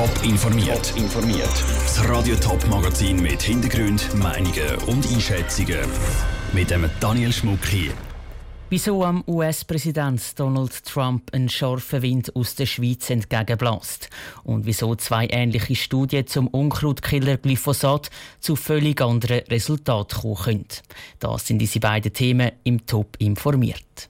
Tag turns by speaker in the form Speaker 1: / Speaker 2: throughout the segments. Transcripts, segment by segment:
Speaker 1: Top informiert. informiert. Das Radio Top Magazin mit Hintergrund, Meinungen und Einschätzungen mit dem Daniel Schmuck hier.
Speaker 2: Wieso am US-Präsident Donald Trump einen scharfen Wind aus der Schweiz entgegenblasst und wieso zwei ähnliche Studien zum Unkrautkiller Glyphosat zu völlig anderen Resultaten kommen können. Das sind diese beiden Themen im Top informiert.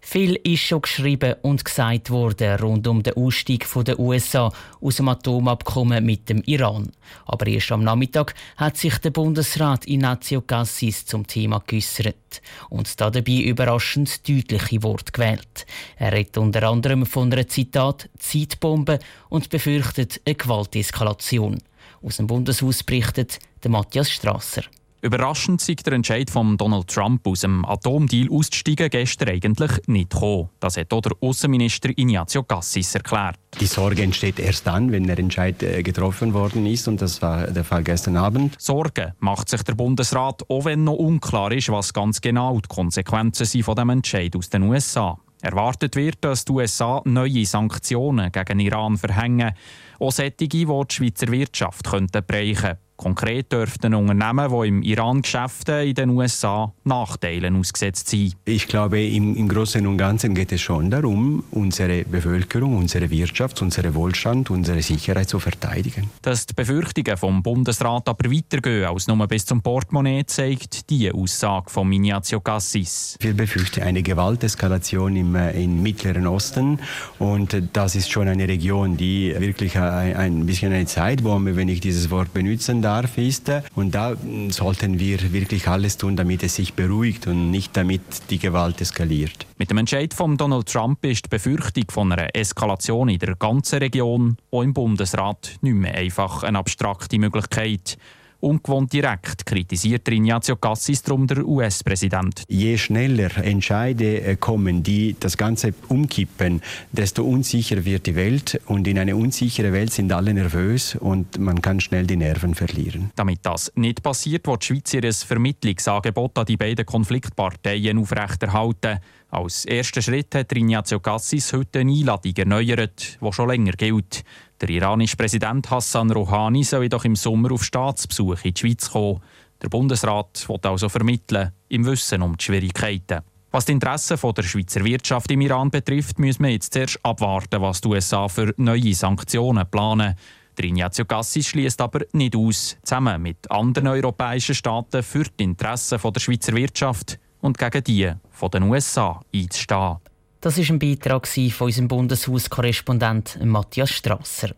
Speaker 2: Viel ist schon geschrieben und gesagt worden rund um den Ausstieg der USA aus dem Atomabkommen mit dem Iran. Aber erst am Nachmittag hat sich der Bundesrat Ignazio Cassis zum Thema geäußert und dabei überraschend deutliche Worte gewählt. Er redet unter anderem von einer Zitat Zeitbombe und befürchtet eine Gewalteskalation. Aus dem Bundeshaus berichtet der Matthias Strasser.
Speaker 3: Überraschend sei der Entscheid von Donald Trump aus dem Atomdeal auszusteigen gestern eigentlich nicht gekommen. Das hat auch der Außenminister Ignazio Cassis erklärt.
Speaker 4: Die Sorge entsteht erst dann, wenn der Entscheid äh, getroffen worden ist und das war der Fall gestern Abend.
Speaker 3: Sorgen macht sich der Bundesrat, auch wenn noch unklar ist, was ganz genau die Konsequenzen sind von dem Entscheid aus den USA. Erwartet wird, dass die USA neue Sanktionen gegen Iran verhängen, auch solche, die die Schweizer Wirtschaft könnten bereichen Konkret dürften Unternehmen, die im Iran Geschäfte in den USA Nachteilen ausgesetzt sind.
Speaker 4: Ich glaube, im, im Großen und Ganzen geht es schon darum, unsere Bevölkerung, unsere Wirtschaft, unseren Wohlstand, unsere Sicherheit zu verteidigen.
Speaker 3: Dass die Befürchtungen vom Bundesrat aber weitergehen als nur bis zum Portemonnaie, zeigt die Aussage von Ignazio Cassis.
Speaker 4: Wir befürchten eine Gewalteskalation im, äh, im Mittleren Osten und das ist schon eine Region, die wirklich ein, ein bisschen eine Zeitbombe, wenn ich dieses Wort benutzen darf, darf, ist. Und da sollten wir wirklich alles tun, damit es sich beruhigt und nicht damit die Gewalt eskaliert.
Speaker 3: Mit dem Entscheid von Donald Trump ist die Befürchtung von einer Eskalation in der ganzen Region, auch im Bundesrat, nicht mehr einfach eine abstrakte Möglichkeit ungewohnt direkt, kritisiert Ignazio Cassis drum der US-Präsident.
Speaker 4: Je schneller Entscheide äh, kommen, die das Ganze umkippen, desto unsicherer wird die Welt. Und in einer unsicheren Welt sind alle nervös und man kann schnell die Nerven verlieren.
Speaker 3: Damit das nicht passiert, wird die Schweiz ihr Vermittlungsangebot an die beiden Konfliktparteien aufrechterhalten. Als erster Schritt hat Ignazio Cassis heute eine Einladung erneuert, die schon länger gilt. Der iranische Präsident Hassan Rouhani soll doch im Sommer auf Staatsbesuch in die Schweiz kommen. Der Bundesrat will also vermitteln, im Wissen um die Schwierigkeiten. Was die Interessen der Schweizer Wirtschaft im Iran betrifft, müssen wir jetzt zuerst abwarten, was die USA für neue Sanktionen planen. Der Ignazio Cassis schließt aber nicht aus, zusammen mit anderen europäischen Staaten für die Interessen der Schweizer Wirtschaft und gegen die den USA einzustehen.
Speaker 2: Das ist ein Beitrag von unserem Bundeshauskorrespondent Matthias Strasser.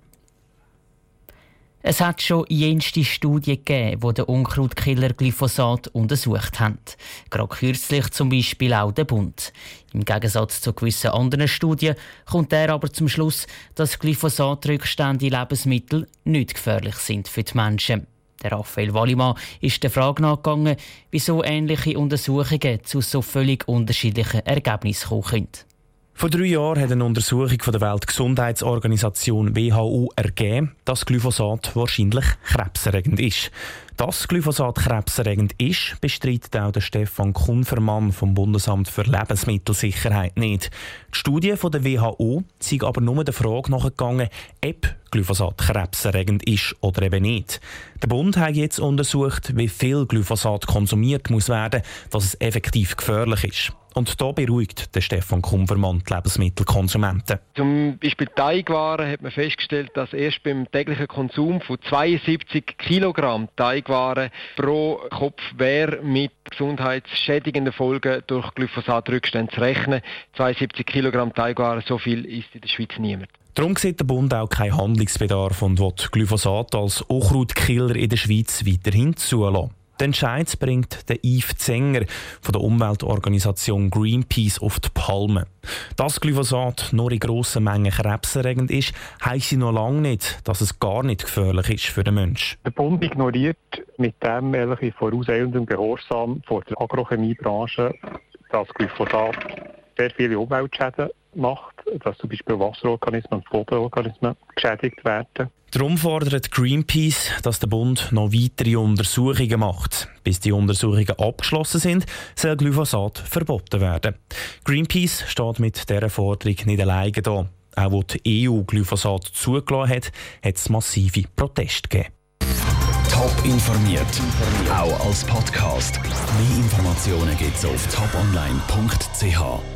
Speaker 2: Es hat schon jenste Studien gegeben, die den Unkrautkiller Glyphosat untersucht haben. Gerade kürzlich zum Beispiel auch der Bund. Im Gegensatz zu gewissen anderen Studien kommt er aber zum Schluss, dass Glyphosatrückstände in Lebensmitteln nicht gefährlich sind für die Menschen. Der Raphael Wallimann ist der Frage nachgegangen, wieso ähnliche Untersuchungen zu so völlig unterschiedlichen Ergebnissen kommen können.
Speaker 5: Vor drei Jahren hat eine Untersuchung von der Weltgesundheitsorganisation WHO ergeben, dass Glyphosat wahrscheinlich krebserregend ist. Dass Glyphosat krebserregend ist, bestreitet auch der Stefan Kunfermann vom Bundesamt für Lebensmittelsicherheit nicht. Die Studie von der WHO zeigt aber nur der Frage nachgegangen, ob Glyphosat krebserregend ist oder eben nicht. Der Bund hat jetzt untersucht, wie viel Glyphosat konsumiert muss werden, dass es effektiv gefährlich ist. Und da beruhigt der Stefan Kumvermann die Lebensmittelkonsumenten.
Speaker 6: Zum Beispiel Teigwaren hat man festgestellt, dass erst beim täglichen Konsum von 72 Kilogramm Teigwaren pro Kopf wäre mit gesundheitsschädigenden Folgen durch Glyphosatrückstände zu rechnen. 72 Kilogramm Teigwaren, so viel ist in der Schweiz niemand.
Speaker 5: Darum sieht der Bund auch keinen Handlungsbedarf und will Glyphosat als Unkrautkiller in der Schweiz weiterhin zulassen. Den Entscheid bringt der Yves Zenger von der Umweltorganisation Greenpeace auf die Palme. Dass Glyphosat nur in grossen Mengen krebserregend ist, heisst noch lange nicht, dass es gar nicht gefährlich ist für den Menschen.
Speaker 7: Der Bund ignoriert mit dem vorauseilenden Gehorsam vor der Agrochemiebranche, dass Glyphosat sehr viele Umweltschäden macht, dass zum Beispiel Wasserorganismen und Bodenorganismen geschädigt werden.
Speaker 5: Darum fordert Greenpeace, dass der Bund noch weitere Untersuchungen macht. Bis die Untersuchungen abgeschlossen sind, soll Glyphosat verboten werden. Greenpeace steht mit dieser Forderung nicht alleine da. Auch wo die EU Glyphosat zugelassen hat, hat es massive Proteste gegeben.
Speaker 1: Top informiert, auch als Podcast. Mehr Informationen gibt es auf toponline.ch.